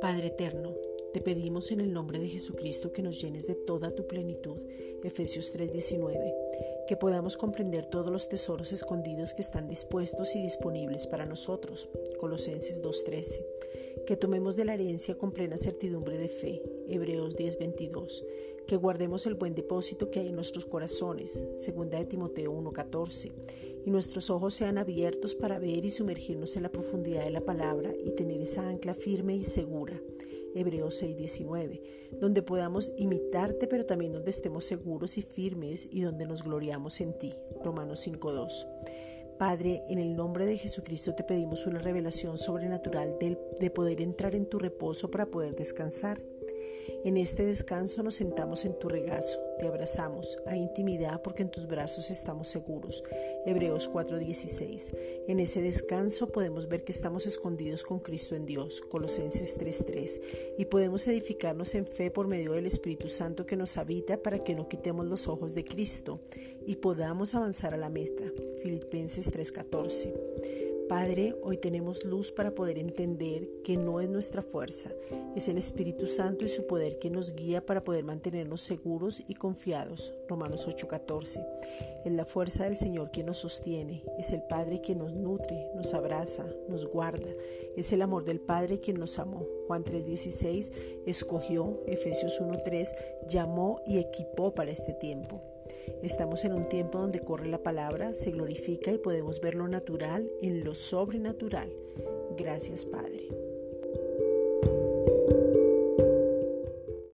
Padre eterno, te pedimos en el nombre de Jesucristo que nos llenes de toda tu plenitud, Efesios 3:19, que podamos comprender todos los tesoros escondidos que están dispuestos y disponibles para nosotros, Colosenses 2:13, que tomemos de la herencia con plena certidumbre de fe, Hebreos 10:22, que guardemos el buen depósito que hay en nuestros corazones, 2 de Timoteo 1:14, y nuestros ojos sean abiertos para ver y sumergirnos en la profundidad de la palabra y tener esa ancla firme y segura. Hebreos 6:19, donde podamos imitarte, pero también donde estemos seguros y firmes y donde nos gloriamos en ti. Romanos 5:2. Padre, en el nombre de Jesucristo te pedimos una revelación sobrenatural de poder entrar en tu reposo para poder descansar. En este descanso nos sentamos en tu regazo, te abrazamos, hay intimidad porque en tus brazos estamos seguros. Hebreos 4:16. En ese descanso podemos ver que estamos escondidos con Cristo en Dios, Colosenses 3:3, y podemos edificarnos en fe por medio del Espíritu Santo que nos habita para que no quitemos los ojos de Cristo y podamos avanzar a la meta, Filipenses 3:14. Padre, hoy tenemos luz para poder entender que no es nuestra fuerza, es el Espíritu Santo y su poder que nos guía para poder mantenernos seguros y confiados. Romanos 8:14. Es la fuerza del Señor quien nos sostiene, es el Padre quien nos nutre, nos abraza, nos guarda, es el amor del Padre quien nos amó. Juan 3:16 escogió, Efesios 1:3 llamó y equipó para este tiempo. Estamos en un tiempo donde corre la palabra, se glorifica y podemos ver lo natural en lo sobrenatural. Gracias Padre.